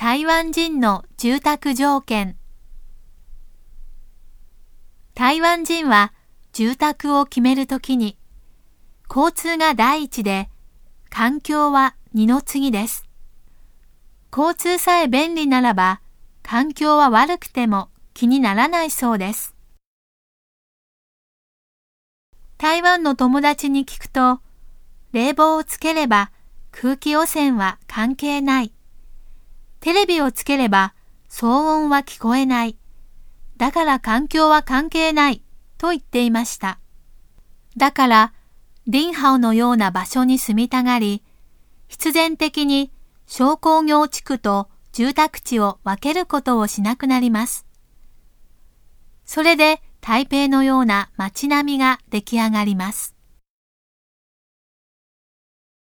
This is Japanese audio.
台湾人の住宅条件台湾人は住宅を決めるときに交通が第一で環境は二の次です。交通さえ便利ならば環境は悪くても気にならないそうです。台湾の友達に聞くと冷房をつければ空気汚染は関係ない。テレビをつければ騒音は聞こえない。だから環境は関係ないと言っていました。だからリンハオのような場所に住みたがり、必然的に小工業地区と住宅地を分けることをしなくなります。それで台北のような街並みが出来上がります。